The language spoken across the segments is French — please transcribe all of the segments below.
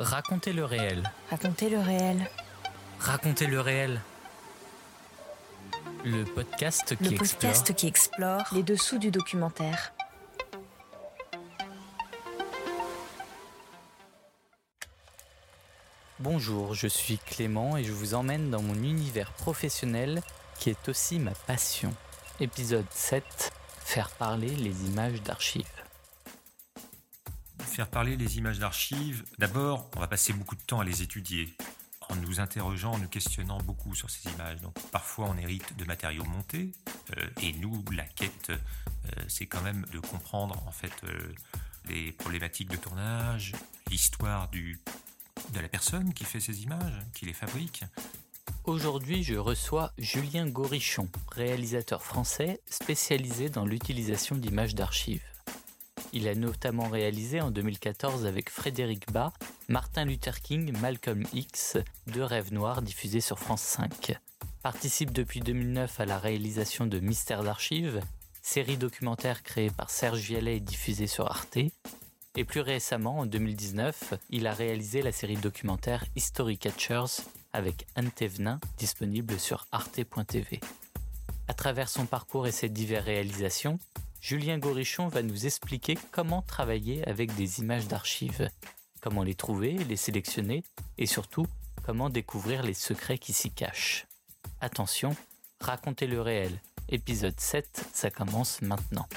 Racontez le réel. Racontez le réel. Racontez le réel. Le podcast qui Le explore podcast qui explore les dessous du documentaire. Bonjour, je suis Clément et je vous emmène dans mon univers professionnel qui est aussi ma passion. Épisode 7 Faire parler les images d'archives. Faire parler les images d'archives, d'abord, on va passer beaucoup de temps à les étudier, en nous interrogeant, en nous questionnant beaucoup sur ces images. Donc parfois on hérite de matériaux montés, euh, et nous, la quête, euh, c'est quand même de comprendre en fait euh, les problématiques de tournage, l'histoire du de la personne qui fait ces images, qui les fabrique. Aujourd'hui, je reçois Julien Gorichon, réalisateur français spécialisé dans l'utilisation d'images d'archives. Il a notamment réalisé en 2014 avec Frédéric Bas, Martin Luther King, Malcolm X, Deux rêves noirs diffusés sur France 5. Participe depuis 2009 à la réalisation de Mystères d'archives, série documentaire créée par Serge Vialet et diffusée sur Arte. Et plus récemment, en 2019, il a réalisé la série documentaire History Catchers avec Anne disponible sur arte.tv. À travers son parcours et ses diverses réalisations, Julien Gorichon va nous expliquer comment travailler avec des images d'archives, comment les trouver, les sélectionner et surtout comment découvrir les secrets qui s'y cachent. Attention, racontez le réel. Épisode 7, ça commence maintenant.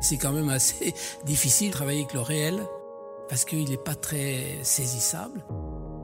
C'est quand même assez difficile de travailler avec le réel parce qu'il n'est pas très saisissable.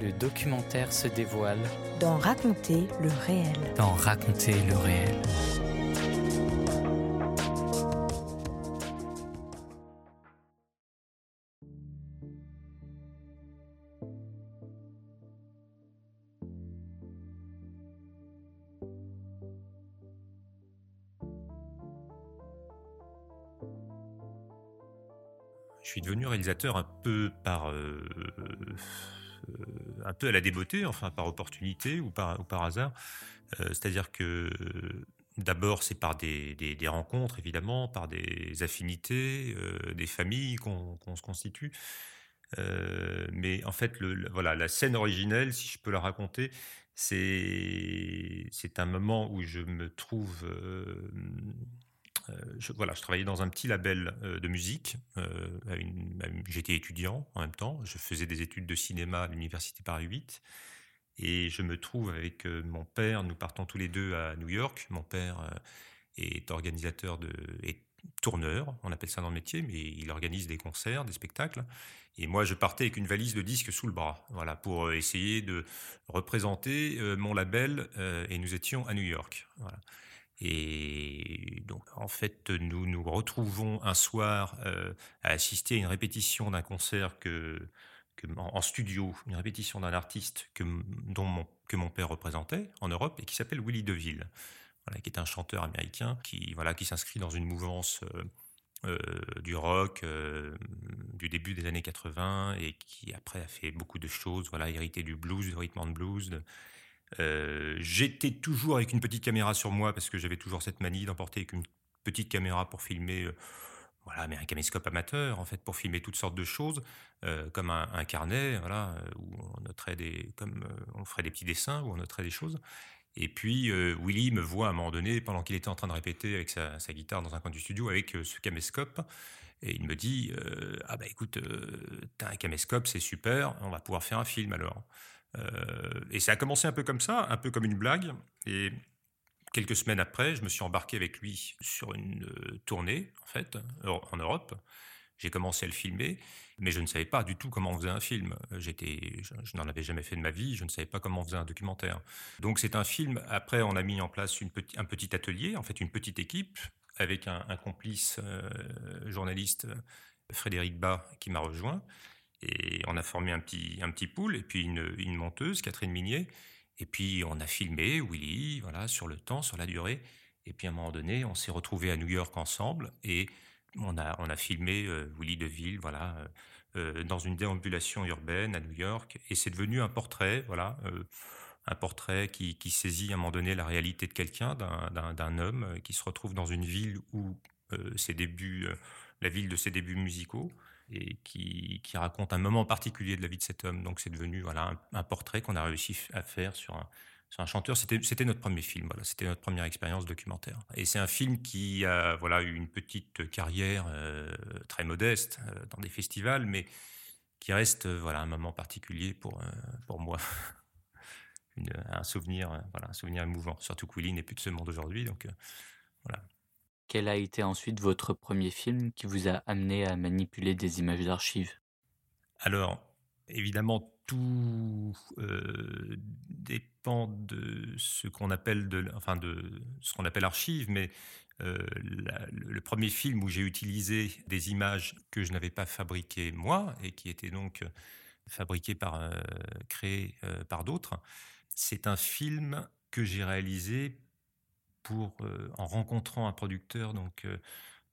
Le documentaire se dévoile Dans raconter le réel. dans Raconter le réel. Je suis devenu réalisateur un peu par euh, euh, un peu à la débeauté, enfin par opportunité ou par, ou par hasard. Euh, C'est-à-dire que d'abord c'est par des, des- rencontres évidemment, par des affinités, euh, des familles qu'on qu'on se constitue. Euh, mais en fait, le, voilà, la scène originelle, si je peux la raconter, c'est un moment où je me trouve euh, euh, je, voilà, je travaillais dans un petit label euh, de musique. euh, J'étais étudiant en même temps. Je faisais des études de cinéma à l'université Paris 8. Et je me trouve avec euh, mon père. Nous partons tous les deux à New York. Mon père euh, est organisateur de, est tourneur, on appelle ça dans le métier, mais il organise des concerts, des spectacles. Et moi, je partais avec une valise de disques sous le bras, voilà, pour euh, essayer de représenter euh, mon label. euh, et nous étions à New York. Et donc, en fait, nous nous retrouvons un soir euh, à assister à une répétition d'un concert que, en, studio, une répétition d'un artiste que, dont mon, que mon père représentait en Europe et qui s'appelle Willie DeVille, voilà, qui est un chanteur américain qui, voilà, qui s'inscrit dans une mouvance euh, euh, du rock, du début des années 80 et qui après a fait beaucoup de choses, voilà, hérité du blues, du rhythm and blues. J'étais toujours avec une petite caméra sur moi parce que j'avais toujours cette manie d'emporter avec une petite caméra pour filmer voilà, mais un caméscope amateur, en fait, pour filmer toutes sortes de choses, euh, comme un, carnet, voilà, euh, où on noterait des, comme euh, on ferait des petits dessins, où on noterait des choses. Et puis Willy me voit à un moment donné, pendant qu'il était en train de répéter avec sa, guitare dans un coin du studio, avec ce caméscope, et il me dit ah bah écoute, t'as un caméscope, c'est super, on va pouvoir faire un film alors. Et ça a commencé un peu comme ça, un peu comme une blague, et Quelques semaines après, je me suis embarqué avec lui sur une euh, tournée, en fait, en Europe. J'ai commencé à le filmer, mais je ne savais pas du tout comment on faisait un film. Je, n'en avais jamais fait de ma vie, je ne savais pas comment on faisait un documentaire. Donc c'est un film. Après, on a mis en place un petit atelier, en fait, une petite équipe avec un, complice euh, journaliste, Frédéric Bas, qui m'a rejoint. On a formé un petit, un petit pool, et puis une, monteuse, Catherine Minier, et puis on a filmé Willy, voilà, sur le temps, sur la durée. Et puis à un moment donné, on s'est retrouvés à New York ensemble et on a, on a filmé euh, Willy DeVille, voilà, euh, euh, dans une déambulation urbaine à New York. Et c'est devenu un portrait, voilà, un portrait qui, qui, saisit à un moment donné la réalité de quelqu'un, d'un homme qui se retrouve dans une ville où ses débuts, la ville de ses débuts musicaux et qui, raconte un moment particulier de la vie de cet homme. Donc c'est devenu voilà, un, portrait qu'on a réussi à faire sur un, chanteur. C'était notre premier film, voilà, c'était notre première expérience documentaire. Et c'est un film qui a voilà, eu une petite carrière euh, très modeste euh, dans des festivals, mais qui reste voilà, un moment particulier pour, euh, pour moi. un souvenir, voilà, un souvenir émouvant. Surtout que Willy n'est plus de ce monde aujourd'hui, donc voilà. Quel a été ensuite votre premier film qui vous a amené à manipuler des images d'archives? Alors, évidemment, tout euh, dépend de ce qu'on appelle de, enfin de ce qu'on appelle archive, mais euh, le premier film où j'ai utilisé des images que je n'avais pas fabriquées moi et qui étaient donc fabriquées par, euh, créées par d'autres, c'est un film que j'ai réalisé euh, en rencontrant un producteur donc euh,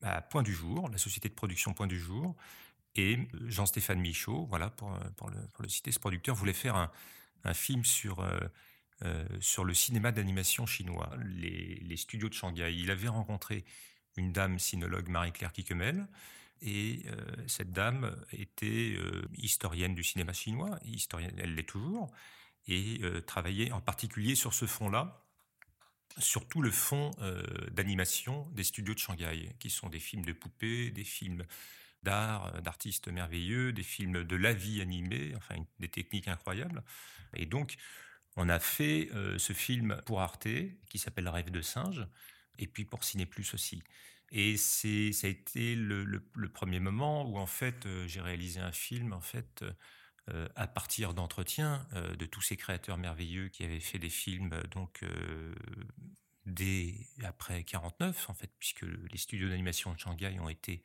à Point du Jour, la société de production Point du Jour, et euh, Jean-Stéphane Michaud, voilà, pour, le, citer, ce producteur voulait faire un, film sur, le cinéma d'animation chinois, les, studios de Shanghai. Il avait rencontré une dame sinologue, Marie-Claire Kikemel, et cette dame était historienne du cinéma chinois, historienne, elle l'est toujours, et travaillait en particulier sur ce fond-là, surtout le fond euh, d'animation des studios de Shanghai, qui sont des films de poupées, des films d'art, euh, d'artistes merveilleux, des films de la vie animée, enfin des techniques incroyables. Et donc, on a fait euh, ce film pour Arte, qui s'appelle Rêve de singe, et puis pour Ciné Plus aussi. Et c'est, ça a été le, le, premier moment où en fait j'ai réalisé un film en fait euh, à partir d'entretiens euh, de tous ces créateurs merveilleux qui avaient fait des films euh, donc dès après 49 en fait puisque les studios d'animation de Shanghai ont été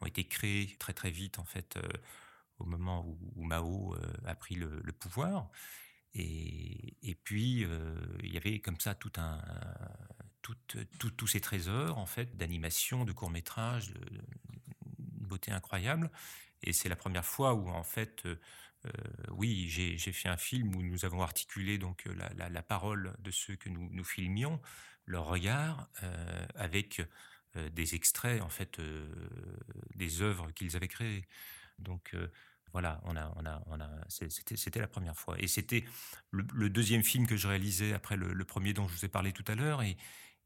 ont été créés très très vite en fait au moment où, Mao a pris le, pouvoir. Et, et puis il y avait comme ça tout un tout, tous ces trésors en fait d'animation de courts métrages de, beauté incroyable et c'est la première fois où en fait euh, oui, j'ai fait un film où nous avons articulé donc euh, la, parole de ceux que nous, filmions, leur regard, euh, avec des extraits en fait des œuvres qu'ils avaient créées. Donc voilà, on a, on a, on a, c'était la première fois. Et c'était le, deuxième film que je réalisais après le, premier dont je vous ai parlé tout à l'heure.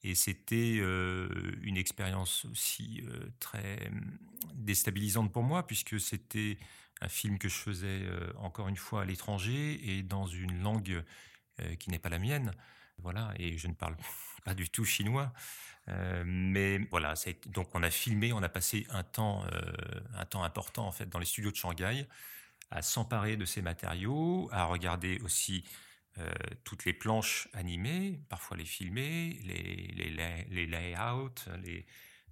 Et c'était une expérience aussi très déstabilisante pour moi, puisque c'était un film que je faisais euh, encore une fois à l'étranger et dans une langue euh, qui n'est pas la mienne. Voilà, et je ne parle pas du tout chinois. Euh, mais voilà, donc on a filmé, on a passé un temps, un temps important en fait dans les studios de Shanghai à s'emparer de ces matériaux, à regarder aussi toutes les planches animées, parfois les filmer, les, layouts,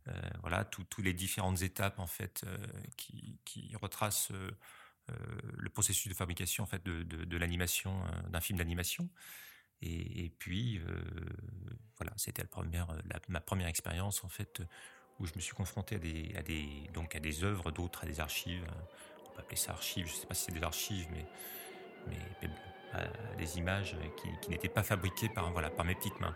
euh, voilà, toutes les différentes étapes en fait euh, qui, retracent euh, le processus de fabrication en fait de, l'animation d'un film d'animation. Et, puis voilà, c'était ma première expérience en fait où je me suis confronté à des, donc à des œuvres d'autres, à des archives. On peut appeler ça archives, je ne sais pas si c'est des archives, mais, mais, à des images qui, qui n'étaient pas fabriquées par, voilà, par mes petites mains.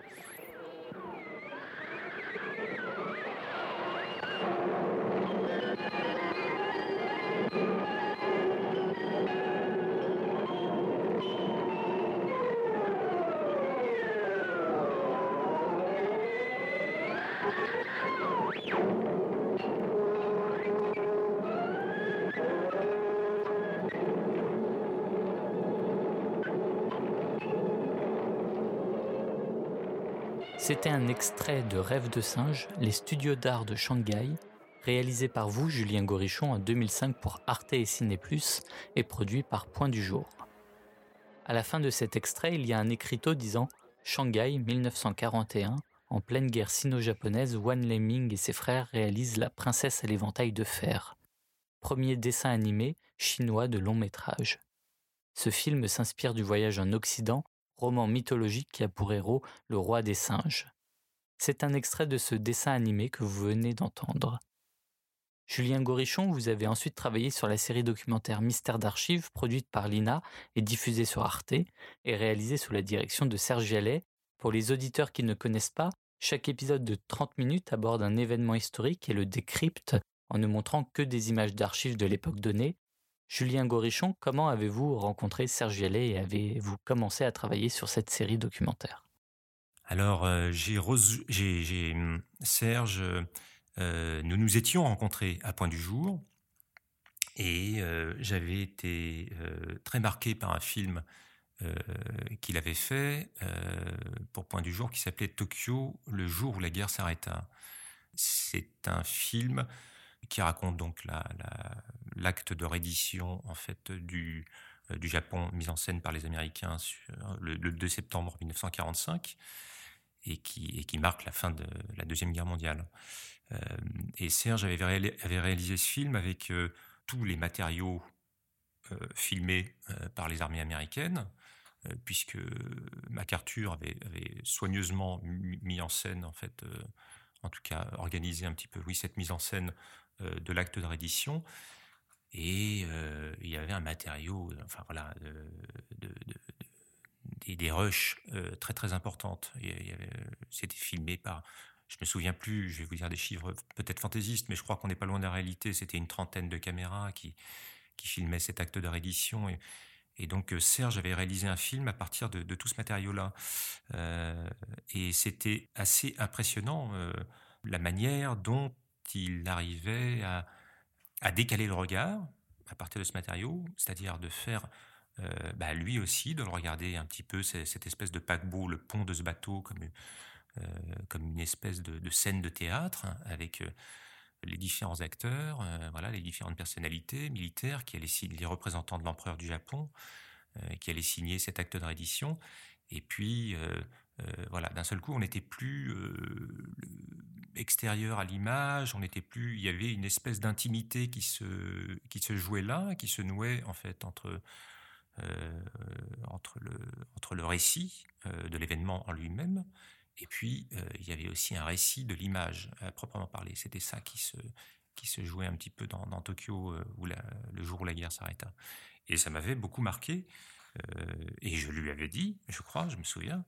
C'était un extrait de Rêve de singe, les studios d'art de Shanghai, réalisé par vous, Julien Gorichon, en 2005 pour Arte et Ciné Plus et produit par Point du Jour. À la fin de cet extrait, il y a un écriteau disant Shanghai 1941, en pleine guerre sino-japonaise, Wan Leming et ses frères réalisent La princesse à l'éventail de fer, premier dessin animé chinois de long métrage. Ce film s'inspire du voyage en Occident roman mythologique qui a pour héros le roi des singes. C'est un extrait de ce dessin animé que vous venez d'entendre. Julien Gorichon, vous avez ensuite travaillé sur la série documentaire Mystère d'archives, produite par l'INA et diffusée sur Arte, et réalisée sous la direction de Serge Vialet. Pour les auditeurs qui ne connaissent pas, chaque épisode de 30 minutes aborde un événement historique et le décrypte en ne montrant que des images d'archives de l'époque donnée, Julien Gorichon, comment avez-vous rencontré Serge Vialet et avez-vous commencé à travailler sur cette série documentaire? Alors, euh, j'ai, hum, Serge, euh, nous nous étions rencontrés à Point du Jour et euh, j'avais été très marqué par un film qu'il avait fait pour Point du Jour qui s'appelait Tokyo, le jour où la guerre s'arrêta. C'est un film qui raconte donc l'acte de reddition en fait du, euh, du Japon mis en scène par les Américains le, 2 septembre 1945 et qui, marque la fin de la Deuxième Guerre mondiale. Euh, et Serge avait, réalisé ce film avec euh, tous les matériaux filmés par les armées américaines, puisque MacArthur avait, avait, soigneusement mis en scène, en fait, en tout cas organisé un petit peu, oui, cette mise en scène de l'acte de reddition. Et euh, il y avait un matériau, enfin voilà, des, rushs euh, très très importantes. C'était filmé par, je me souviens plus, je vais vous dire des chiffres peut-être fantaisistes, mais je crois qu'on n'est pas loin de la réalité. C'était une trentaine de caméras qui, qui filmaient cet acte de reddition. Et donc Serge avait réalisé un film à partir de, tout ce matériau-là. et c'était assez impressionnant la manière dont il arrivait à, décaler le regard à partir de ce matériau, c'est-à-dire de faire euh, bah, lui aussi, de le regarder un petit peu, cette espèce de paquebot, le pont de ce bateau, comme, euh, une espèce de, scène de théâtre, avec euh, les différents acteurs, voilà, les différentes personnalités militaires qui allaient signer, les représentants de l'empereur du Japon, qui allaient signer cet acte de reddition. Et puis, voilà, d'un seul coup, on n'était plus extérieur à l'image, on n'était plus, il y avait une espèce d'intimité qui se, qui se jouait là, qui se nouait en fait entre, euh, entre, le, entre le récit euh, de l'événement en lui-même, et puis euh, il y avait aussi un récit de l'image à proprement parler. C'était ça qui se, qui se jouait un petit peu dans, Tokyo, où le jour où la guerre s'arrêta. Et ça m'avait beaucoup marqué, et je lui avais dit, je crois, je me souviens,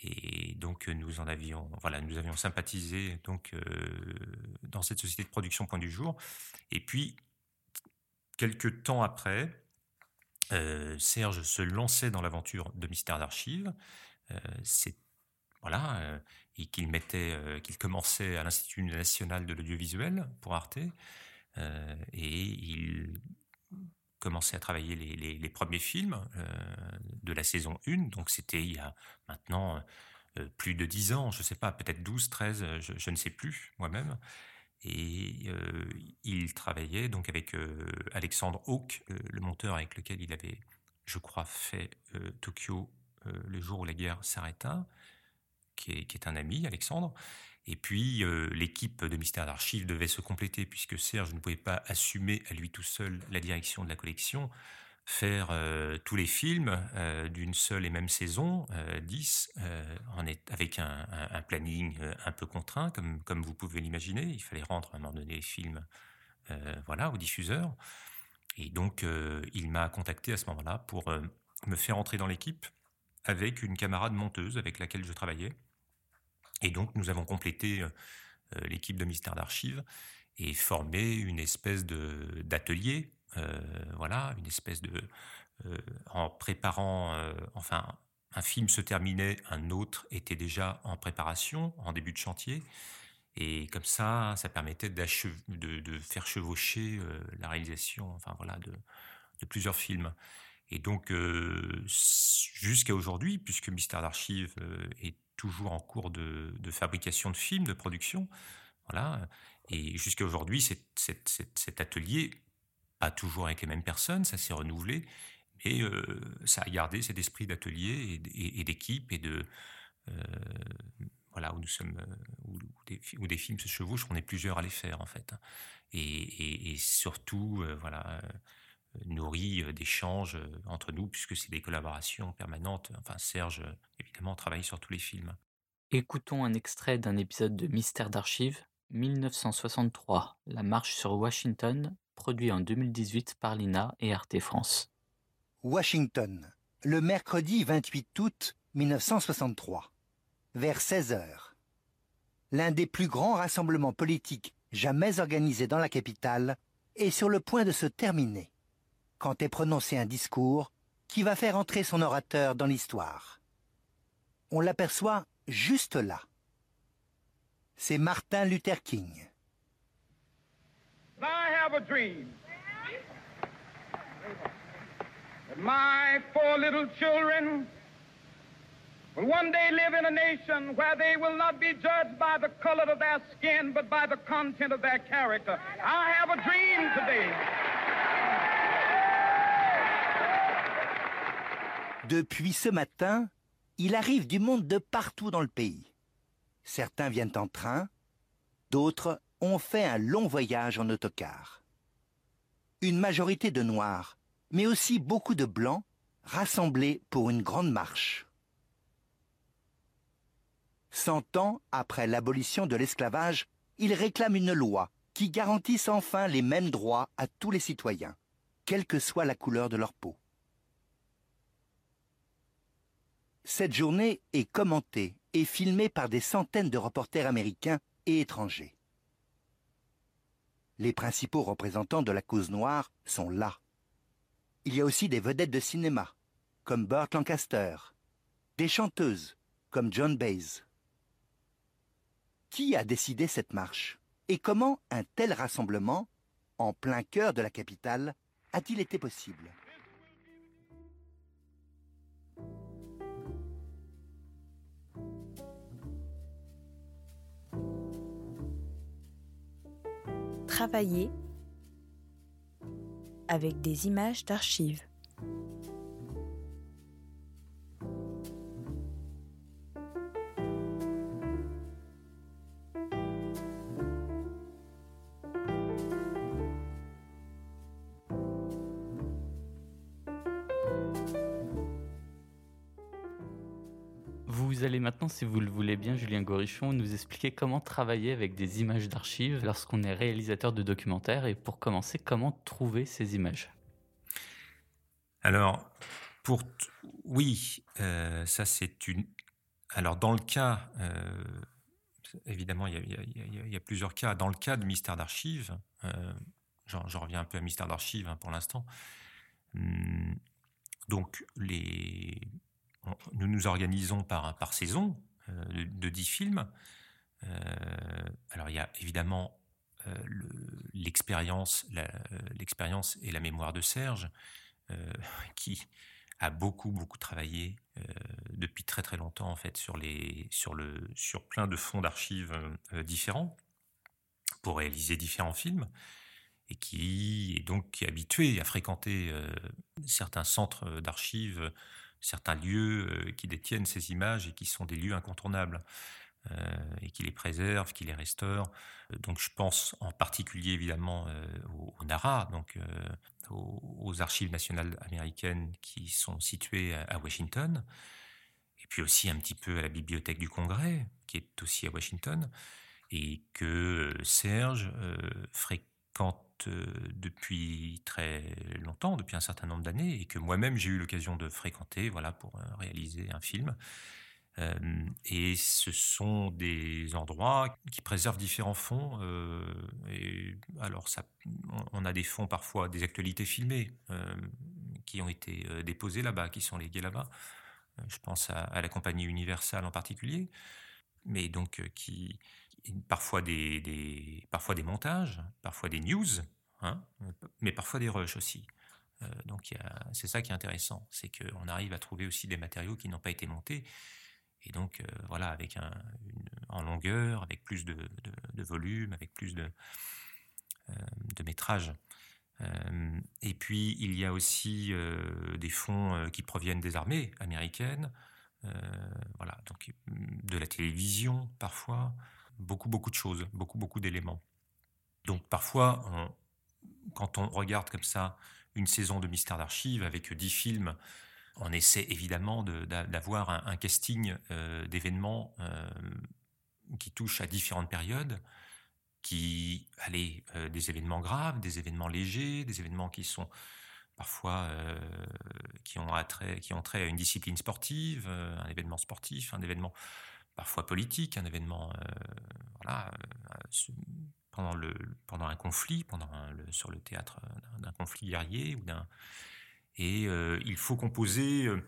et donc nous en avions, voilà, nous avions sympathisé donc euh, dans cette société de production Point du Jour. Et puis quelques temps après, euh, Serge se lançait dans l'aventure de Mystère d'archives. Euh, voilà, et qu'il mettait, qu'il commençait à l'Institut national de l'audiovisuel pour Arte, et il commençait à travailler les, premiers films euh, de la saison 1, donc c'était il y a maintenant euh, plus de 10 ans, je ne sais pas, peut-être 12, 13, je, ne sais plus moi-même. Et euh, il travaillait donc avec Alexandre Hawke, le monteur avec lequel il avait, je crois, fait Tokyo le jour où la guerre s'arrêta, qui est, un ami, Alexandre. Et puis, euh, l'équipe de Mystère d'Archives devait se compléter puisque Serge ne pouvait pas assumer à lui tout seul la direction de la collection. faire tous les films d'une seule et même saison, 10, en est, avec un, planning un peu contraint, comme, comme vous pouvez l'imaginer. Il fallait rendre à un moment donné les films voilà, aux diffuseurs. Et donc, il m'a contacté à ce moment-là pour me faire entrer dans l'équipe avec une camarade monteuse avec laquelle je travaillais. Et donc, nous avons complété l'équipe de Mystère d'Archives et formé une espèce d'atelier euh, voilà, une espèce de euh, en préparant, euh, enfin, un film se terminait, un autre était déjà en préparation, en début de chantier. Et comme ça, ça permettait de, de, faire chevaucher la réalisation, enfin voilà, de, de plusieurs films. Et donc, jusqu'à aujourd'hui, puisque Mystère d'Archives est toujours en cours de, fabrication de films, de production, voilà, et jusqu'à aujourd'hui, cet atelier pas toujours avec les mêmes personnes, ça s'est renouvelé, mais euh, ça a gardé cet esprit d'atelier et, d'équipe et de euh, voilà où nous sommes euh, où, des, films se chevauchent, on est plusieurs à les faire en fait, et, surtout voilà nourri d'échanges entre nous puisque c'est des collaborations permanentes. Enfin Serge évidemment travaille sur tous les films. Écoutons un extrait d'un épisode de Mystère d'archives 1963, La marche sur Washington, produit en 2018 par l'INA et Arte France. Washington, le mercredi 28 août 1963, vers 16 heures. L'un des plus grands rassemblements politiques jamais organisés dans la capitale est sur le point de se terminer, quand est prononcé un discours qui va faire entrer son orateur dans l'histoire. On l'aperçoit juste là. C'est Martin Luther King. I have a dream that my four little children will one day live in a nation where they will not be judged by the color of their skin, but by the content of their character. I have a dream today. Depuis ce matin, il arrive du monde de partout dans le pays. Certains viennent en train, d'autres ont fait un long voyage en autocar. Une majorité de Noirs, mais aussi beaucoup de Blancs, rassemblés pour une grande marche. Cent ans après l'abolition de l'esclavage, ils réclament une loi qui garantisse enfin les mêmes droits à tous les citoyens, quelle que soit la couleur de leur peau. Cette journée est commentée et filmée par des centaines de reporters américains et étrangers. Les principaux représentants de la cause noire sont là. Il y a aussi des vedettes de cinéma, comme Burt Lancaster, des chanteuses, comme John Baez. Qui a décidé cette marche Et comment un tel rassemblement, en plein cœur de la capitale, a-t-il été possible? Travailler avec des images d'archives. Vous allez maintenant, si vous le voulez bien, Julien Gorichon, nous expliquer comment travailler avec des images d'archives lorsqu'on est réalisateur de documentaires et pour commencer, comment trouver ces images. Alors, pour oui, euh, ça c'est une. Alors dans le cas, évidemment, il y, a, plusieurs cas. Dans le cas de Mystère d'archives, euh, j'en reviens un peu à Mystère d'archives hein, pour l'instant. Hum, donc les nous nous organisons par, par saison euh, de, dix films. Euh, alors il y a évidemment euh, l'expérience, l'expérience et la mémoire de Serge, qui a beaucoup beaucoup travaillé depuis très très longtemps en fait sur les sur le sur plein de fonds d'archives différents pour réaliser différents films et qui est donc habitué à fréquenter certains centres d'archives certains lieux euh, qui détiennent ces images et qui sont des lieux incontournables. Euh, et qui les préservent, qui les restaurent. Donc je pense en particulier évidemment euh, au, Nara, donc aux, archives nationales américaines qui sont situées à, Washington, et puis aussi un petit peu à la bibliothèque du Congrès, qui est aussi à Washington, et que Serge fréquente depuis très longtemps, depuis un certain nombre d'années, et que moi-même j'ai eu l'occasion de fréquenter, voilà, pour réaliser un film. Euh, et ce sont des endroits qui préservent différents fonds. Euh, alors, on a des fonds parfois, des actualités filmées euh, qui ont été déposées là-bas, qui sont léguées là-bas. Je pense à, la compagnie Universal en particulier, mais donc qui parfois des, parfois des montages, parfois des news, hein, mais parfois des rushs aussi. donc c'est ça qui est intéressant, c'est qu'on arrive à trouver aussi des matériaux qui n'ont pas été montés et donc, euh, voilà, avec en longueur, avec plus de, volume, avec plus de, euh, de métrage. Euh, et puis, il y a aussi des fonds qui proviennent des armées américaines, voilà, donc de la télévision parfois, beaucoup, beaucoup de choses, beaucoup, beaucoup d'éléments. Donc, parfois, quand on regarde comme ça une saison de Mystère d'archives avec dix films on essaie évidemment d'avoir un, casting euh, d'événements euh, qui touchent à différentes périodes, qui, allez, euh, des événements graves, des événements légers, des événements qui sont parfois qui ont attrait, qui ont trait à une discipline sportive, un événement sportif, un événement parfois politique, un événement voilà, pendant, le, pendant un conflit, sur le théâtre d'un conflit guerrier et euh, il faut composer, euh,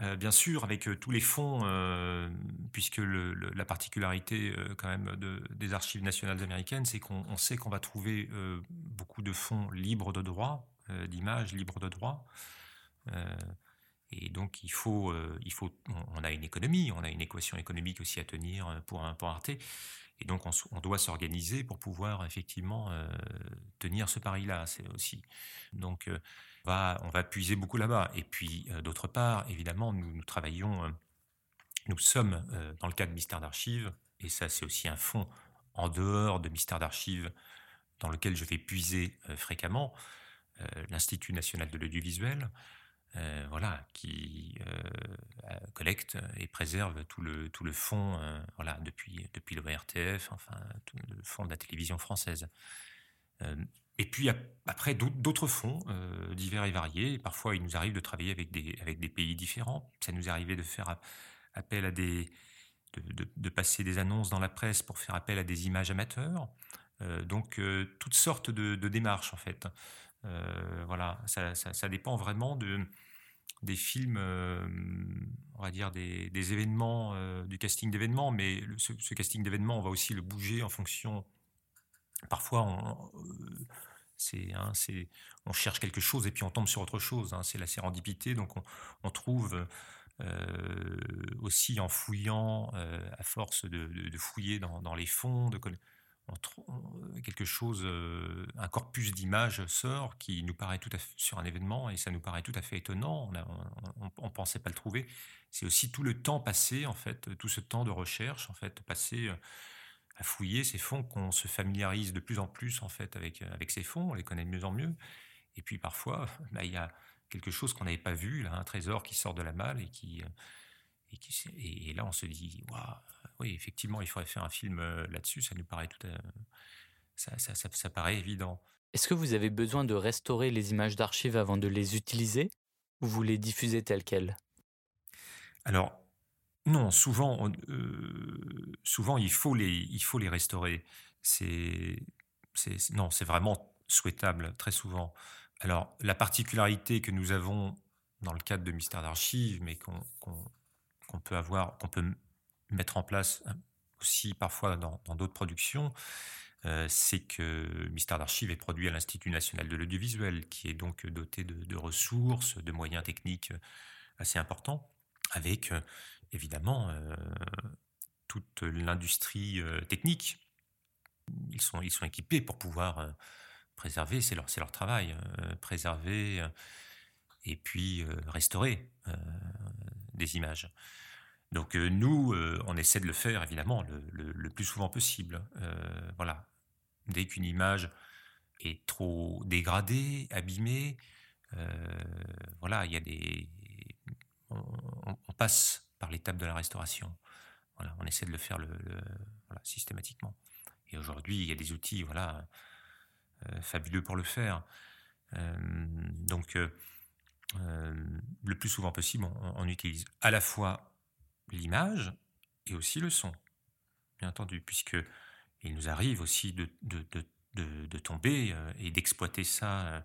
euh, bien sûr, avec tous les fonds, puisque la particularité quand même des archives nationales américaines, c'est qu'on sait qu'on va trouver beaucoup de fonds libres de droit, d'images libres de droit. Et donc, il faut, il faut, on a une économie, on a une équation économique aussi à tenir pour, pour Arte. Et donc, on, doit s'organiser pour pouvoir effectivement tenir ce pari-là. Aussi. Donc, on va puiser beaucoup là-bas. Et puis, euh, d'autre part, évidemment, nous, travaillons, euh, nous sommes euh, dans le cadre de Mystère d'Archives, et ça, c'est aussi un fonds en dehors de Mystère d'Archives dans lequel je vais puiser fréquemment, l'Institut national de l'audiovisuel. Voilà, qui collecte et préserve tout le, tout le fonds voilà, depuis, depuis l'ORTF, enfin, tout le fonds de la télévision française. Et puis après, d'autres fonds euh, divers et variés. Parfois, il nous arrive de travailler avec des, avec des pays différents. Ça nous arrivé de faire appel à des. de, passer des annonces dans la presse pour faire appel à des images amateurs. Euh, donc, euh, toutes sortes de, démarches, en fait. Voilà, ça, ça, dépend vraiment de, des films, on va dire des, événements, du casting d'événements, mais ce, casting d'événements, on va aussi le bouger en fonction parfois on, euh, hein, on cherche quelque chose et puis on tombe sur autre chose. Hein, c'est la sérendipité, donc on, trouve euh, aussi en fouillant, euh, à force de, fouiller dans, les fonds, de, quelque chose, un corpus d'images sort qui nous paraît tout à fait sur un événement et ça nous paraît tout à fait étonnant. On ne pensait pas le trouver. C'est aussi tout le temps passé en fait, tout ce temps de recherche en fait passé à fouiller ces fonds, qu'on se familiarise de plus en plus en fait avec, euh, ces fonds, on les connaît de mieux en mieux. Et puis parfois, bah, il y a quelque chose qu'on n'avait pas vu, là, un trésor qui sort de la malle et qui, euh, et, qui, et là on se dit, oui, effectivement, il faudrait faire un film euh, là-dessus, ça nous paraît tout ça, ça, ça, paraît évident. Est-ce que vous avez besoin de restaurer les images d'archives avant de les utiliser ou vous les diffusez telles quelles? Alors, non, souvent, euh, souvent il faut les, il faut les restaurer. C'est, non, c'est vraiment souhaitable très souvent. Alors, la particularité que nous avons dans le cadre de Mystère d'archives, mais qu'on peut avoir, qu'on peut mettre en place hein, aussi parfois dans d'autres productions, euh, c'est que Mystère d'archives est produit à l'Institut national de l'audiovisuel, qui est donc doté de, ressources, de moyens techniques assez importants, avec évidemment euh, toute l'industrie euh, technique. Ils sont, ils sont équipés pour pouvoir euh, préserver, c'est leur travail, préserver et puis restaurer des images. Donc nous, on essaie de le faire évidemment le, plus souvent possible. voilà, dès qu'une image est trop dégradé, abîmé. voilà, il y a des. On, passe par l'étape de la restauration. Voilà, on essaie de le faire le, systématiquement. Et aujourd'hui, il y a des outils, voilà, fabuleux pour le faire. donc, le plus souvent possible, on utilise à la fois l'image et aussi le son, bien entendu, puisque il nous arrive aussi de, de, tomber euh, et d'exploiter ça euh,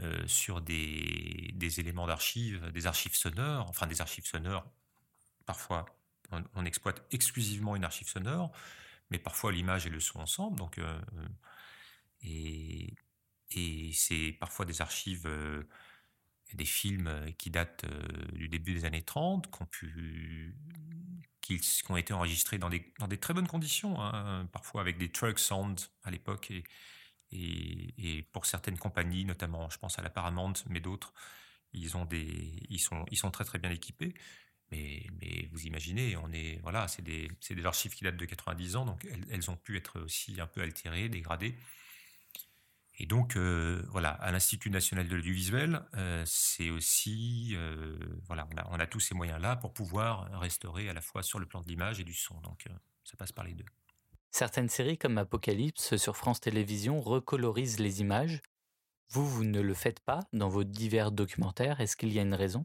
euh, sur des, des éléments d'archives, des archives sonores, enfin des archives sonores, parfois on, exploite exclusivement une archive sonore, mais parfois l'image et le son ensemble, donc, et, et c'est parfois des archives des films qui datent du début des années 30, qui ont été enregistrés dans des, très bonnes conditions, hein, parfois avec des truck sounds à l'époque, et, pour certaines compagnies, notamment je pense à la Paramount, mais d'autres, ils, sont, très très bien équipés. Mais, vous imaginez, on est, voilà, c'est des, archives qui datent de 90 ans, donc elles, ont pu être aussi un peu altérées, dégradées. Et donc, euh, voilà, à l'Institut national de l'audiovisuel, euh, c'est aussi, euh, voilà, on a, tous ces moyens-là pour pouvoir restaurer à la fois sur le plan de l'image et du son. Donc, ça passe par les deux. Certaines séries comme Apocalypse sur France Télévisions recolorisent les images. Vous, vous ne le faites pas dans vos divers documentaires. Est-ce qu'il y a une raison?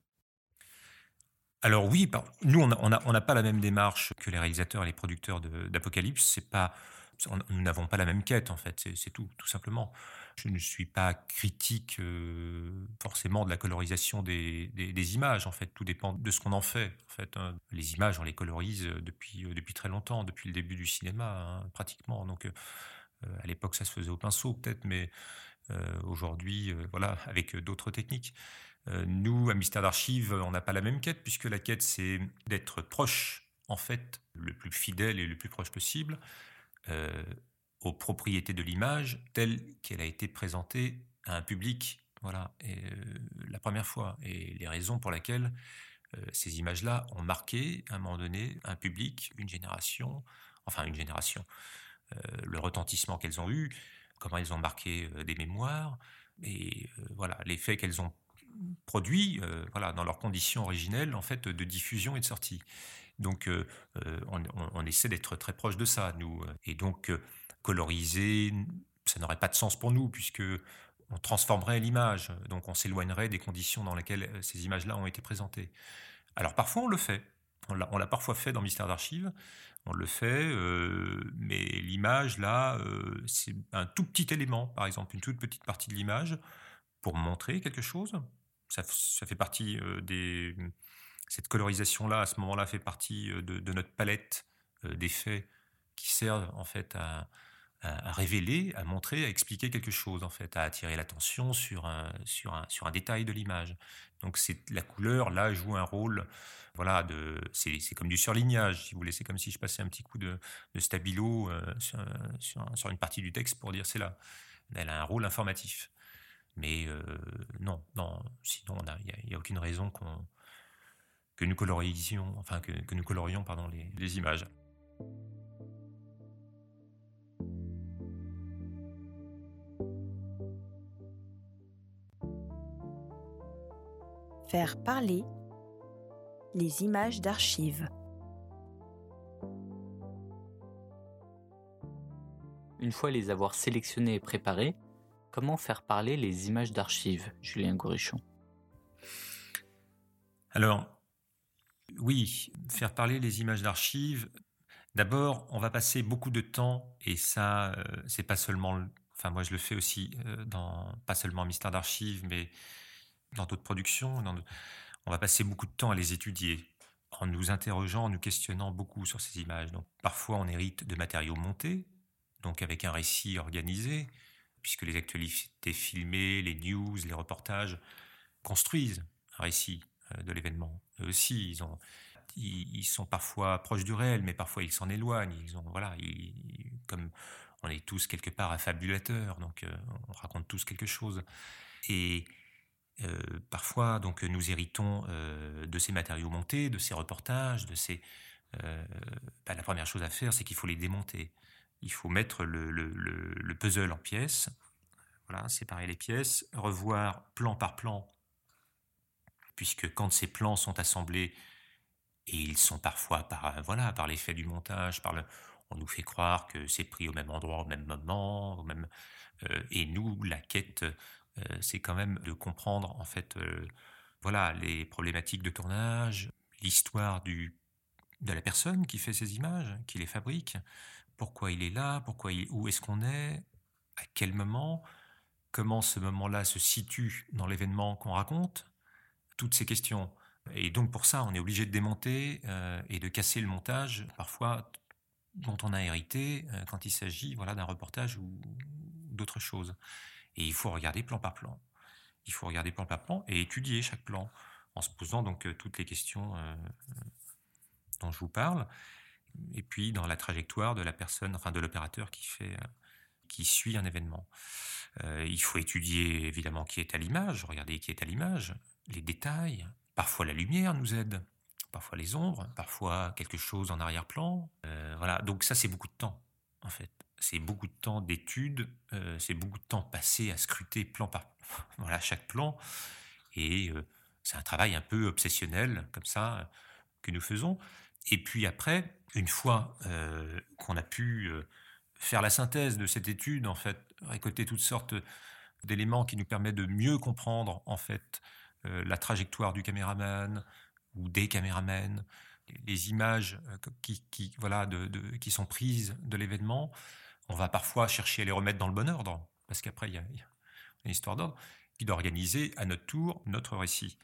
Alors oui, nous on n'a pas la même démarche que les réalisateurs et les producteurs d'Apocalypse. C'est pas, nous n'avons pas la même quête en fait. C'est tout, tout simplement. Je ne suis pas critique euh, forcément de la colorisation des, images. En fait, tout dépend de ce qu'on en fait. En fait, hein. les images, on les colorise depuis euh, depuis très longtemps, depuis le début du cinéma, hein, pratiquement. Donc, euh, à l'époque, ça se faisait au pinceau, peut-être, mais aujourd'hui, voilà, avec d'autres techniques. nous, à Mystère d'Archives, on n'a pas la même quête, puisque la quête, c'est d'être proche, en fait, le plus fidèle et le plus proche possible, aux propriétés de l'image telle qu'elle a été présentée à un public, voilà, euh, la première fois, et les raisons pour lesquelles euh, ces images-là ont marqué à un moment donné un public, une génération, enfin une génération, euh, le retentissement qu'elles ont eu, comment elles ont marqué des mémoires, et voilà, l'effet qu'elles ont produit, voilà, dans leurs conditions originelles en fait de diffusion et de sortie. Donc, on, on, essaie d'être très proche de ça, nous. Et donc, coloriser, ça n'aurait pas de sens pour nous puisque on transformerait l'image, donc on s'éloignerait des conditions dans lesquelles euh, ces images-là ont été présentées. Alors parfois on le fait, on l'a parfois fait dans Mystère d'Archives, on le fait, euh, mais l'image là, euh, c'est un tout petit élément, par exemple, une toute petite partie de l'image pour montrer quelque chose. Ça, fait partie des. Cette colorisation-là, à ce moment-là, fait partie de, de notre palette d'effets qui servent en fait à, révéler, à montrer, à expliquer quelque chose, en fait, à attirer l'attention sur un, sur, un, sur un détail de l'image. Donc c'est la couleur, là, joue un rôle, voilà, de, c'est, comme du surlignage, si vous voulez, c'est comme si je passais un petit coup de, de stabilo euh, sur, sur, une partie du texte pour dire c'est là. Elle a un rôle informatif. Mais euh, non, non, sinon, il n'y a, aucune raison qu'on, que nous colorisions, enfin, que, que nous colorions, pardon, les, les images. Faire parler les images d'archives. Une fois les avoir sélectionnées et préparées, comment faire parler les images d'archives, Julien Gorichon? Alors, oui, faire parler les images d'archives. D'abord, on va passer beaucoup de temps, et ça, euh, c'est pas seulement, enfin moi je le fais aussi euh, dans pas seulement Mystère d'archives, mais dans d'autres productions, on va passer beaucoup de temps à les étudier, en nous interrogeant, en nous questionnant beaucoup sur ces images. Donc, parfois, on hérite de matériaux montés, donc avec un récit organisé, puisque les actualités filmées, les news, les reportages construisent un récit de l'événement. Eux aussi, ils, ont, ils, sont parfois proches du réel, mais parfois ils s'en éloignent. Ils ont, voilà, comme on est tous quelque part affabulateurs, donc euh, on raconte tous quelque chose. Et euh, parfois, donc, nous héritons euh, de ces matériaux montés, de ces reportages, de ces. Euh, bah, la première chose à faire, c'est qu'il faut les démonter. Il faut mettre le, puzzle en pièces. voilà, séparer les pièces, revoir plan par plan, puisque quand ces plans sont assemblés, et ils sont parfois par, voilà, par l'effet du montage, on nous fait croire que c'est pris au même endroit, au même moment, même, et nous, la quête, c'est quand même de comprendre en fait, voilà, les problématiques de tournage, l'histoire de la personne qui fait ces images, qui les fabrique, pourquoi il est là, pourquoi où est-ce qu'on est, à quel moment, comment ce moment-là se situe dans l'événement qu'on raconte, toutes ces questions. Et donc pour ça, on est obligé de démonter euh, et de casser le montage, parfois dont on a hérité euh, quand il s'agit voilà, d'un reportage ou d'autre chose. Et il faut regarder plan par plan. Il faut regarder plan par plan et étudier chaque plan en se posant donc euh, toutes les questions dont je vous parle, et puis dans la trajectoire de la personne, enfin de l'opérateur qui fait, qui suit un événement. Il faut étudier évidemment qui est à l'image, regarder qui est à l'image, les détails. Parfois la lumière nous aide, parfois les ombres, parfois quelque chose en arrière-plan. Euh, voilà, donc ça c'est beaucoup de temps en fait. C'est beaucoup de temps d'études, c'est beaucoup de temps passé à scruter plan par voilà chaque plan, et c'est un travail un peu obsessionnel comme ça que nous faisons. Et puis après, une fois euh, qu'on a pu euh, faire la synthèse de cette étude, en fait, récolter toutes sortes d'éléments qui nous permettent de mieux comprendre en fait euh, la trajectoire du caméraman ou des caméramans, les images qui, qui voilà, qui sont prises de l'événement, on va parfois chercher à les remettre dans le bon ordre, parce qu'après il y, a une histoire d'ordre, puis d'organiser à notre tour notre récit.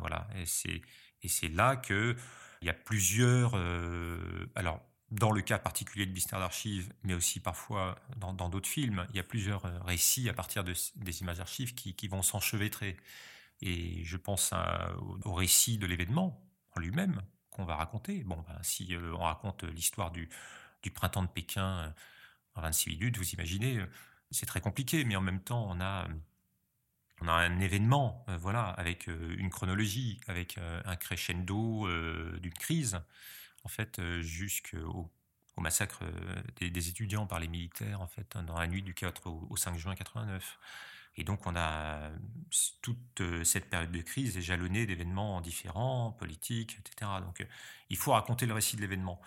voilà, et c'est là que il y a plusieurs. Euh, alors, dans le cas particulier de Mystère d'archives, mais aussi parfois dans d'autres films, il y a plusieurs euh, récits à partir de, des images d'archives qui, qui, vont s'enchevêtrer. Et je pense au, récit de l'événement en lui-même qu'on va raconter. Bon, ben, si euh, on raconte l'histoire du, printemps de Pékin en 26 minutes, vous imaginez, c'est très compliqué, mais en même temps, on a un événement, euh, voilà, avec euh, une chronologie, avec euh, un crescendo d'une crise, en fait, jusqu'au au massacre des, étudiants par les militaires, en fait, dans la nuit du 4 au, 5 juin 89. Et donc, on a toute cette période de crise est jalonnée d'événements différents, politiques, etc. Donc, il faut raconter le récit de l'événement.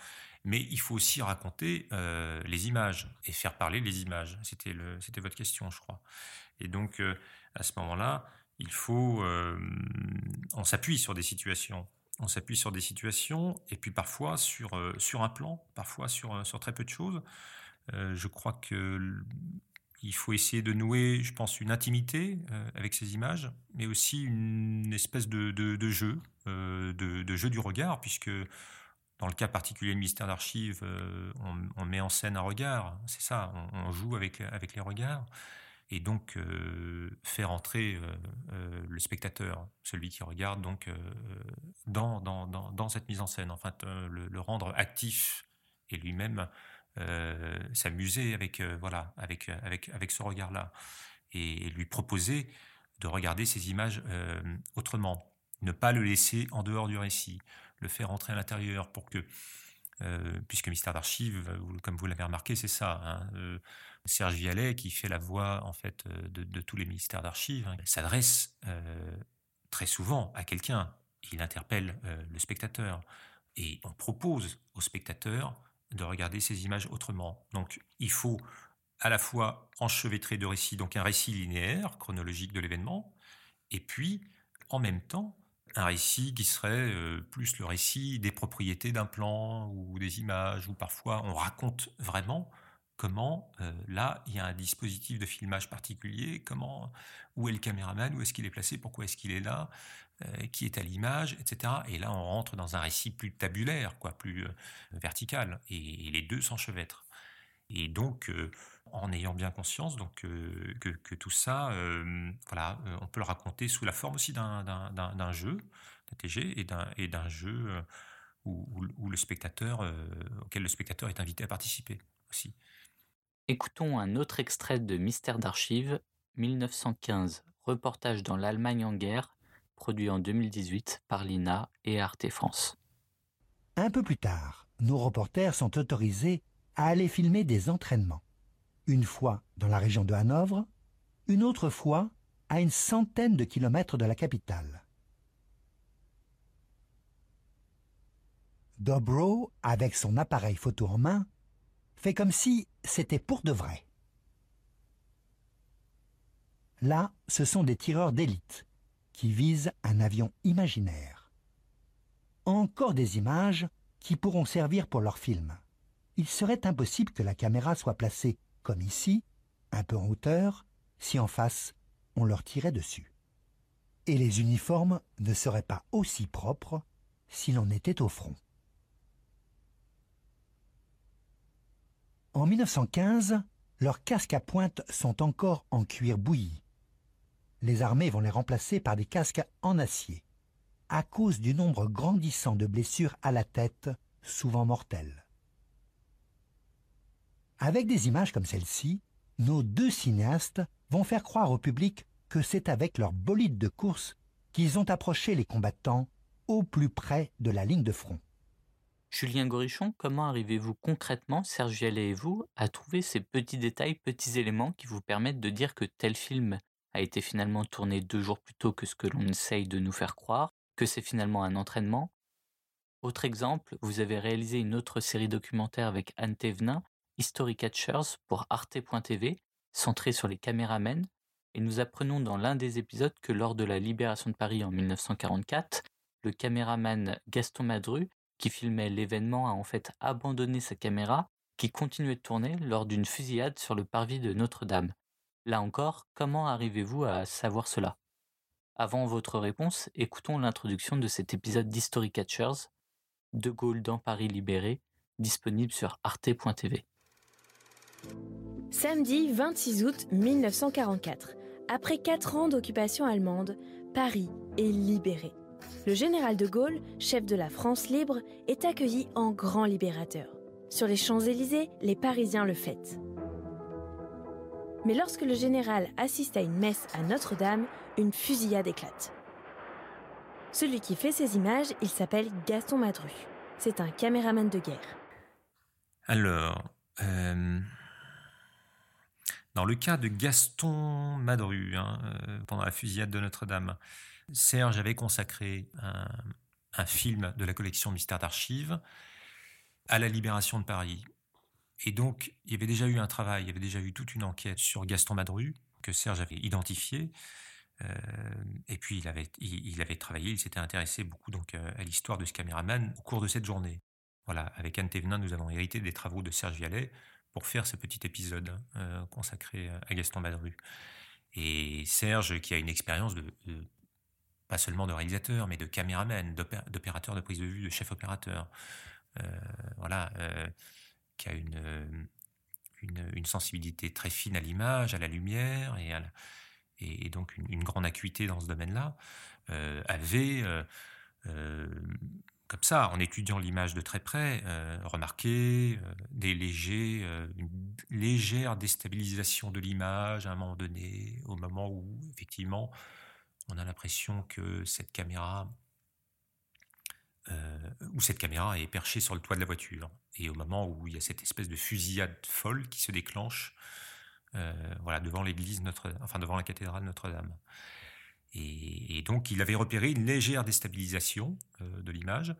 Mais il faut aussi raconter les images et faire parler les images. C'était votre question, je crois. Et donc, à ce moment-là, il faut, euh, on s'appuie sur des situations. On s'appuie sur des situations et puis parfois sur, euh, sur un plan, parfois sur, euh, sur très peu de choses. je crois que il faut essayer de nouer, je pense, une intimité avec ces images, mais aussi une espèce de, jeu, de, de, jeu du regard, puisque dans le cas particulier de Mystère d'Archives, on, on, met en scène un regard, c'est ça, on, joue avec, les regards et donc euh, faire entrer euh, euh, le spectateur, celui qui regarde, donc dans, cette mise en scène, enfin le rendre actif et lui-même s'amuser avec voilà avec avec avec ce regard-là et, lui proposer de regarder ces images autrement, ne pas le laisser en dehors du récit, le faire entrer à l'intérieur pour que puisque Mystère d'archives, comme vous l'avez remarqué, c'est ça. Hein, Serge Vialet, qui fait la voix en fait euh, de, tous les ministères d'archives, hein, s'adresse euh, très souvent à quelqu'un. Il interpelle euh, le spectateur et on propose au spectateur de regarder ces images autrement. Donc il faut à la fois enchevêtrer de récits, donc un récit linéaire, chronologique de l'événement, et puis en même temps un récit qui serait plus le récit des propriétés d'un plan ou des images, où parfois on raconte vraiment comment euh, là il y a un dispositif de filmage particulier, comment où est le caméraman, où est-ce qu'il est placé, pourquoi est-ce qu'il est là, euh, qui est à l'image, etc. Et là on rentre dans un récit plus tabulaire, quoi, plus euh, vertical, et, les deux s'enchevêtrent. Et donc en ayant bien conscience donc que, tout ça, voilà, on peut le raconter sous la forme aussi d'un jeu, d'un TG et d'un jeu où, le spectateur, auquel le spectateur est invité à participer aussi. Écoutons un autre extrait de Mystère d'archives, 1915, reportage dans l'Allemagne en guerre, produit en 2018 par l'INA et Arte France. Un peu plus tard, nos reporters sont autorisés à aller filmer des entraînements. Une fois dans la région de Hanovre, une autre fois à une centaine de kilomètres de la capitale. Dobro, avec son appareil photo en main, fait comme si c'était pour de vrai. Là, ce sont des tireurs d'élite qui visent un avion imaginaire. Encore des images qui pourront servir pour leur film. Il serait impossible que la caméra soit placée, comme ici, un peu en hauteur, si en face on leur tirait dessus. Et les uniformes ne seraient pas aussi propres si l'on était au front. En 1915, leurs casques à pointe sont encore en cuir bouilli. Les armées vont les remplacer par des casques en acier, à cause du nombre grandissant de blessures à la tête, souvent mortelles. Avec des images comme celle-ci, nos deux cinéastes vont faire croire au public que c'est avec leur bolide de course qu'ils ont approché les combattants au plus près de la ligne de front. Julien Gorichon, comment arrivez-vous concrètement, Serge et vous, à trouver ces petits détails, petits éléments qui vous permettent de dire que tel film a été finalement tourné deux jours plus tôt que ce que l'on essaye de nous faire croire, que c'est finalement un entraînement? Autre exemple, vous avez réalisé une autre série documentaire avec Anne Thévenin, History Catchers, pour arte.tv, centrée sur les caméramens, et nous apprenons dans l'un des épisodes que lors de la libération de Paris en 1944, le caméraman Gaston Madru qui filmait l'événement a en fait abandonné sa caméra qui continuait de tourner lors d'une fusillade sur le parvis de Notre-Dame. Là encore, comment arrivez-vous à savoir cela? Avant votre réponse, écoutons l'introduction de cet épisode d'History Catchers, De Gaulle dans Paris libéré, disponible sur arte.tv. Samedi 26 août 1944, après quatre ans d'occupation allemande, Paris est libéré le général de Gaulle, chef de la France libre, est accueilli en grand libérateur. Sur les Champs-Élysées, les Parisiens le fêtent. Mais lorsque le général assiste à une messe à Notre-Dame, une fusillade éclate. Celui qui fait ces images, il s'appelle Gaston Madru. C'est un caméraman de guerre. Alors, euh, dans le cas de Gaston Madru, hein, euh, pendant la fusillade de Notre-Dame, Serge avait consacré un, film de la collection Mystère d'archives à la libération de Paris. Et donc, il y avait déjà eu un travail, il y avait déjà eu toute une enquête sur Gaston Madru, que Serge avait identifié. Euh, et puis, il avait, il, avait travaillé, il s'était intéressé beaucoup donc euh, à l'histoire de ce caméraman au cours de cette journée. Voilà, avec Anne Thévenin, nous avons hérité des travaux de Serge Vialet pour faire ce petit épisode euh, consacré à Gaston Madru. Et Serge, qui a une expérience de pas seulement de réalisateur, mais de caméraman, d'opérateur de prise de vue, de chef opérateur, euh, voilà, euh, qui a une, une, sensibilité très fine à l'image, à la lumière, et, donc une, grande acuité dans ce domaine-là, euh, avait, comme ça, en étudiant l'image de très près, remarqué des légers, une légère déstabilisation de l'image à un moment donné, au moment où, effectivement, on a l'impression que cette caméra euh, cette caméra est perchée sur le toit de la voiture. Et au moment où il y a cette espèce de fusillade folle qui se déclenche, euh, voilà, devant l'église Notre, enfin devant la cathédrale Notre-Dame. Et, donc il avait repéré une légère déstabilisation euh, de l'image,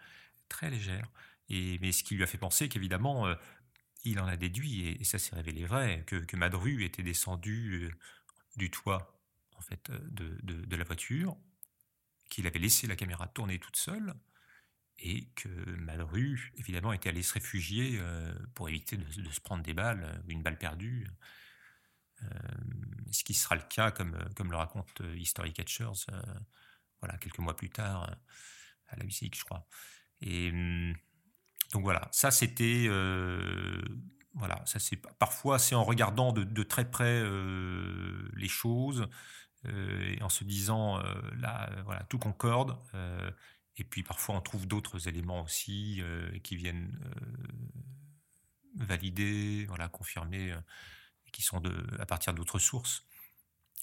très légère. Et, mais ce qui lui a fait penser qu'évidemment, il en a déduit, et, ça s'est révélé vrai, que Madru était descendu du toit en fait, euh, de, la voiture, qu'il avait laissé la caméra tourner toute seule, et que Malru, évidemment, était allé se réfugier euh, pour éviter de, se prendre des balles, euh, une balle perdue. ce qui sera le cas, comme, comme le raconte History Catchers, voilà, quelques mois plus tard, à la musique, je crois. Et hum, donc voilà, ça c'était voilà, ça c'est parfois c'est en regardant de, très près les choses et en se disant euh, là, euh, voilà, tout concorde. et puis parfois on trouve d'autres éléments aussi qui viennent valider, voilà, confirmer, qui sont à partir d'autres sources.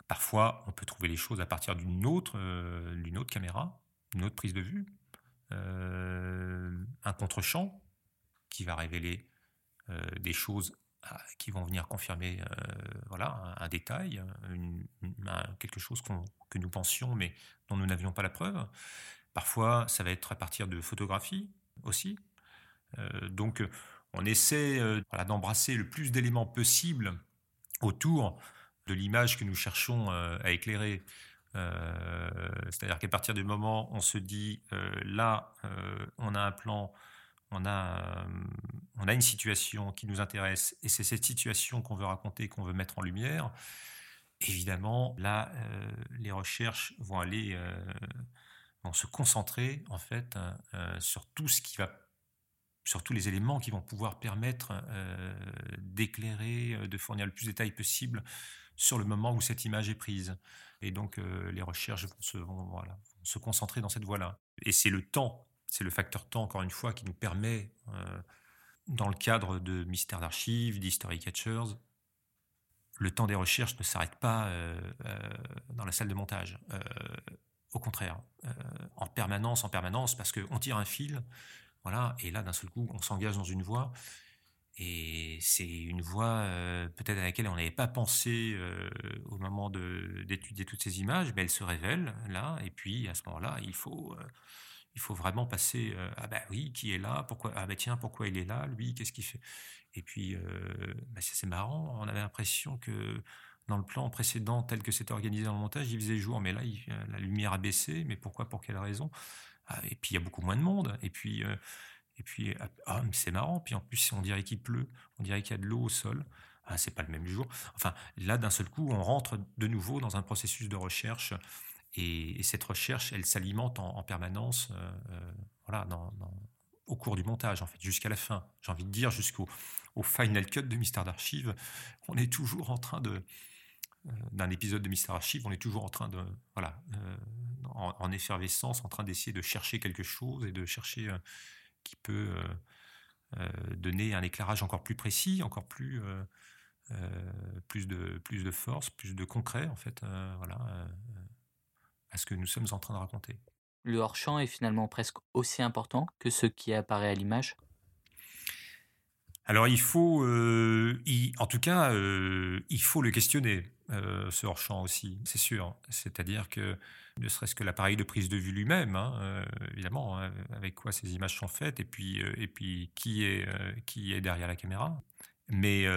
Parfois, on peut trouver les choses à partir d'une autre, d'une autre caméra, d'une autre prise de vue, un contre-champ qui va révéler des choses qui vont venir confirmer voilà, un, détail, quelque chose que nous pensions mais dont nous n'avions pas la preuve. Parfois, ça va être à partir de photographies aussi. donc, on essaie d'embrasser le plus d'éléments possible autour de l'image que nous cherchons à éclairer. C'est-à-dire qu'à partir du moment où on se dit, là, on a un plan on a, euh, on a une situation qui nous intéresse et c'est cette situation qu'on veut raconter, qu'on veut mettre en lumière, évidemment, là, euh, les recherches vont aller, euh, vont se concentrer en fait sur tout ce qui va, sur tous les éléments qui vont pouvoir permettre d'éclairer, de fournir le plus de détails possible sur le moment où cette image est prise. Et donc, les recherches vont se, vont se concentrer dans cette voie-là. Et c'est le temps c'est le facteur temps, encore une fois, qui nous permet, euh, dans le cadre de mystères d'archives, d'History Catchers, le temps des recherches ne s'arrête pas euh, euh, dans la salle de montage. au contraire, en permanence, en permanence, parce qu'on tire un fil, voilà, et là, d'un seul coup, on s'engage dans une voie. Et c'est une voie peut-être à laquelle on n'avait pas pensé au moment d'étudier toutes ces images, mais elle se révèle là, et puis à ce moment-là, il faut il faut vraiment passer euh, ah ben oui qui est là? Pourquoi? Ah ben tiens pourquoi il est là lui? Qu'est-ce qu'il fait? Et puis euh, bah, c'est marrant. On avait l'impression que dans le plan précédent tel que c'était organisé dans le montage il faisait jour mais là la lumière a baissé. Mais pourquoi? Pour quelle raison? Ah, et puis il y a beaucoup moins de monde. Et puis euh, et puis ah, ah c'est marrant. Puis en plus on dirait qu'il pleut on dirait qu'il y a de l'eau au sol ah, c'est pas le même jour. Enfin là d'un seul coup on rentre de nouveau dans un processus de recherche et, cette recherche, elle s'alimente en, permanence euh, euh, voilà, au cours du montage, en fait, jusqu'à la fin. J'ai envie de dire, jusqu'au au final cut de Mystère d'Archives, on est toujours en train de. Euh, d'un épisode de Mystère Archive, on est toujours en train de. Voilà, en, effervescence, en train d'essayer de chercher quelque chose et de chercher qui peut donner un éclairage encore plus précis, encore plus. plus, de, plus de force, plus de concret, en fait. voilà à ce que nous sommes en train de raconter. Le hors-champ est finalement presque aussi important que ce qui apparaît à l'image alors il faut, euh, en tout cas, euh, il faut le questionner, euh, ce hors-champ aussi, c'est sûr. C'est-à-dire que, ne serait-ce que l'appareil de prise de vue lui-même, hein, évidemment, hein, avec quoi ces images sont faites, et puis, et puis qui, est, qui est derrière la caméra. Mais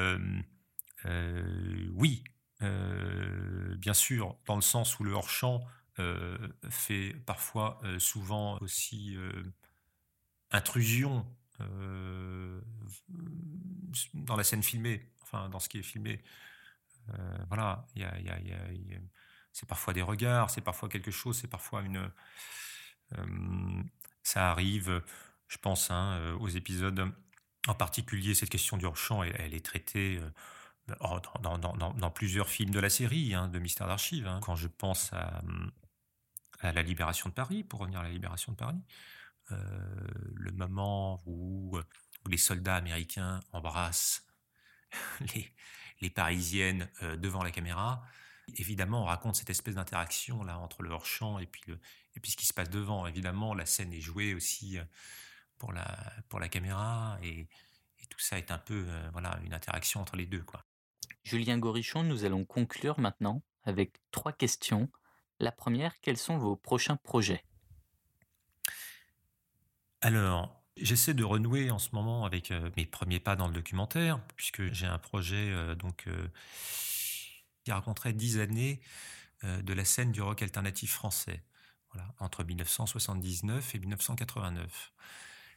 oui, bien sûr, dans le sens où le hors-champ fait parfois euh, souvent aussi euh, intrusion dans la scène filmée, enfin dans ce qui est filmé. voilà, il y a, c'est parfois des regards, c'est parfois quelque chose, c'est parfois une. ça arrive, je pense, hein, aux épisodes. En particulier, cette question du hors-champ, elle, est traitée dans, plusieurs films de la série, hein, de Mystère d'Archives. Hein. Quand je pense à, à la libération de Paris, pour revenir à la libération de Paris, euh, le moment où, les soldats américains embrassent les, Parisiennes euh, devant la caméra, évidemment, on raconte cette espèce d'interaction là entre le hors-champ et puis, ce qui se passe devant. Évidemment, la scène est jouée aussi euh, pour la, pour la caméra et, tout ça est un peu voilà, une interaction entre les deux. Julien Gorichon, nous allons conclure maintenant avec trois questions la première, quels sont vos prochains projets? Alors, j'essaie de renouer en ce moment avec euh, mes premiers pas dans le documentaire, puisque j'ai un projet euh, donc euh, qui raconterait dix années de la scène du rock alternatif français, entre 1979 et 1989.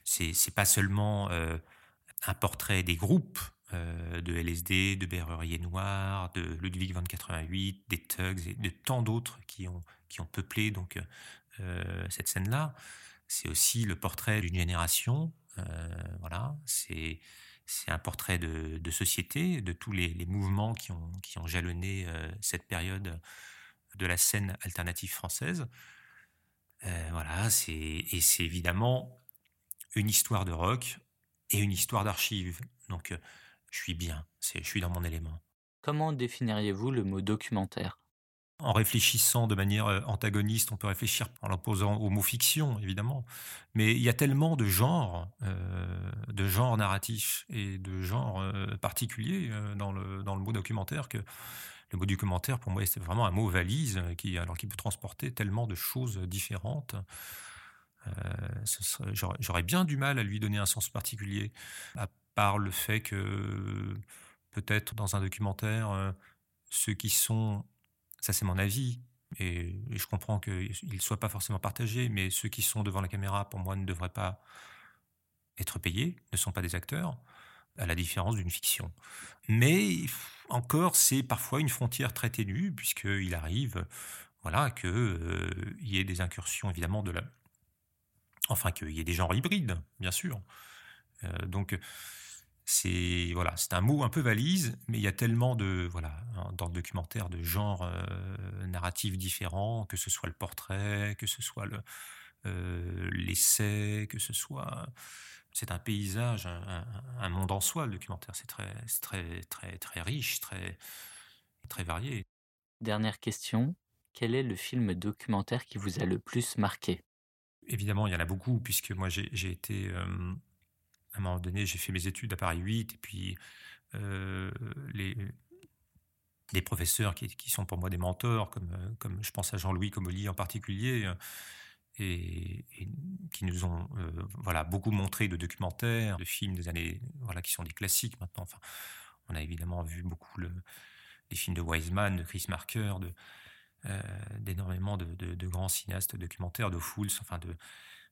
C'est, c'est pas seulement un portrait des groupes euh, de LSD, de Berrurier Noir, de Ludwig van 88, des Tugs et de tant d'autres qui ont, qui ont peuplé donc euh, cette scène-là. C'est aussi le portrait d'une génération. Euh, voilà, c'est c'est un portrait de, société, de tous les, les, mouvements qui ont, qui ont jalonné cette période de la scène alternative française. voilà, c'est et c'est évidemment une histoire de rock et une histoire d'archives. Donc je suis bien, je suis dans mon élément. Comment définiriez-vous le mot documentaire? En réfléchissant de manière euh, antagoniste, on peut réfléchir en l'opposant au mot fiction, évidemment. Mais il y a tellement de genres, euh, de genres narratifs et de genres euh, particuliers dans, le, dans le mot documentaire que le mot documentaire, pour moi, c'est vraiment un mot valise qui, alors, qui peut transporter tellement de choses différentes. J'aurais bien du mal à lui donner un sens particulier, à part le fait que peut-être dans un documentaire, ceux qui sont ça, c'est mon avis. Et, je comprends qu'il ne soit pas forcément partagé, mais ceux qui sont devant la caméra, pour moi, ne devraient pas être payés, ne sont pas des acteurs, à la différence d'une fiction. Mais encore, c'est parfois une frontière très ténue, puisqu'il arrive voilà, qu'il euh, y ait des incursions, évidemment, de la... Enfin, qu'il y ait des genres hybrides, bien sûr. Euh, donc, c'est voilà, c'est un mot un peu valise, mais il y a tellement de voilà dans le documentaire de genres euh, narratifs différents, que ce soit le portrait, que ce soit le euh, l'essai, que ce soit c'est un paysage, un, monde en soi. Le documentaire, c'est très très très très riche, très très varié. Dernière question quel est le film documentaire qui vous a le plus marqué? Évidemment, il y en a beaucoup, puisque moi j'ai été euh, à un moment donné, j'ai fait mes études à Paris 8, et puis euh, les, professeurs qui, sont pour moi des mentors, comme, je pense à Jean-Louis Comolli en particulier, euh, et, qui nous ont euh, voilà, beaucoup montré de documentaires, de films des années, voilà, qui sont des classiques maintenant. Enfin, on a évidemment vu beaucoup le, les films de Wiseman, de Chris Marker, de, d'énormément de, de, de, grands cinéastes documentaires, de Fools, enfin de...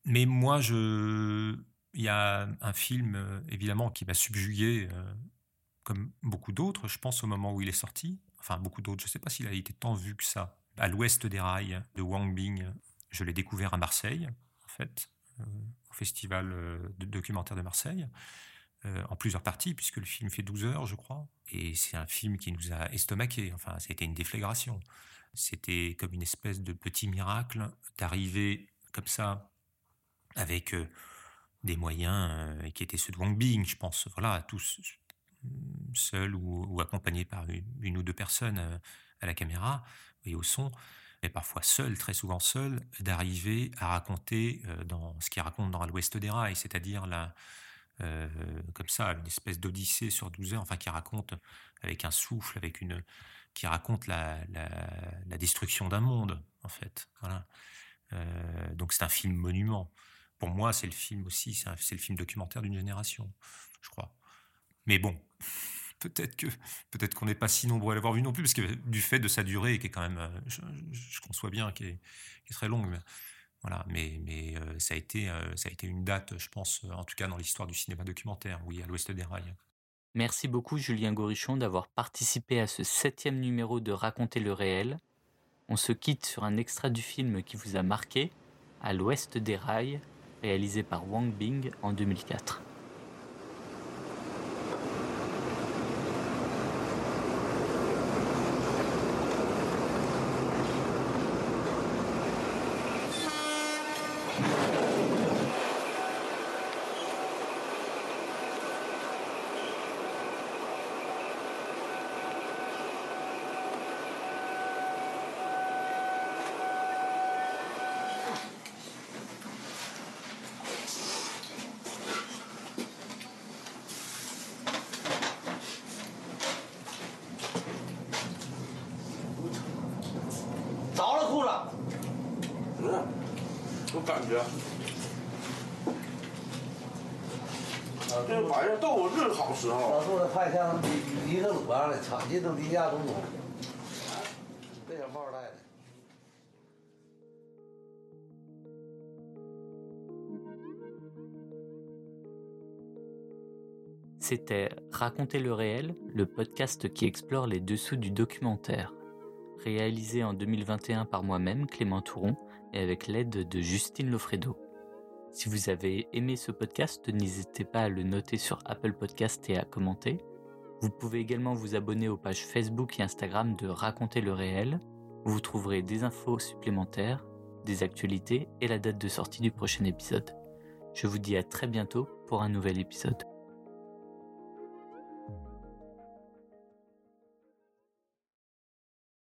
Mais moi, je, il y a un film, euh, évidemment, qui m'a subjugué, euh, comme beaucoup d'autres, je pense, au moment où il est sorti. Enfin, beaucoup d'autres, je ne sais pas s'il a été tant vu que ça. À l'ouest des rails de Wang Bing, je l'ai découvert à Marseille, en fait, euh, au festival de documentaire de Marseille, en plusieurs parties, puisque le film fait 12 heures, je crois. Et c'est un film qui nous a estomaqué. Enfin, ça a été une déflagration. C'était comme une espèce de petit miracle d'arriver comme ça avec des moyens euh, qui étaient ceux de Wang Bing, je pense, voilà, tous seuls ou, accompagnés par une, ou deux personnes euh, à la caméra et au son, mais parfois seuls, très souvent seuls, d'arriver à raconter euh, dans ce qu'il raconte dans l'Ouest des rails, c'est-à-dire la, comme ça, une espèce d'odyssée sur 12 heures, enfin qui raconte avec un souffle, avec une, qui raconte la, la, destruction d'un monde, en fait. Voilà. donc c'est un film monument pour moi, c'est le film aussi, c'est le film documentaire d'une génération, je crois. Mais bon, peut-être que peut-être qu'on n'est pas si nombreux à l'avoir vu non plus, parce que du fait de sa durée, qui est quand même, euh, je, conçois bien, qui est, très longue. Mais, voilà, mais, euh, ça, a été, euh, ça a été une date, je pense, en tout cas dans l'histoire du cinéma documentaire, oui, à l'ouest des rails. Merci beaucoup Julien Gorichon d'avoir participé à ce septième numéro de Raconter le réel. On se quitte sur un extrait du film qui vous a marqué, à l'ouest des rails, réalisé par Wang Bing en 2004. C'était Raconter le réel, le podcast qui explore les dessous du documentaire. Réalisé en 2021 par moi-même, Clément Touron, et avec l'aide de Justine Lofredo. Si vous avez aimé ce podcast, n'hésitez pas à le noter sur Apple Podcast et à commenter. Vous pouvez également vous abonner aux pages Facebook et Instagram de Raconter le réel, où vous trouverez des infos supplémentaires, des actualités et la date de sortie du prochain épisode. Je vous dis à très bientôt pour un nouvel épisode.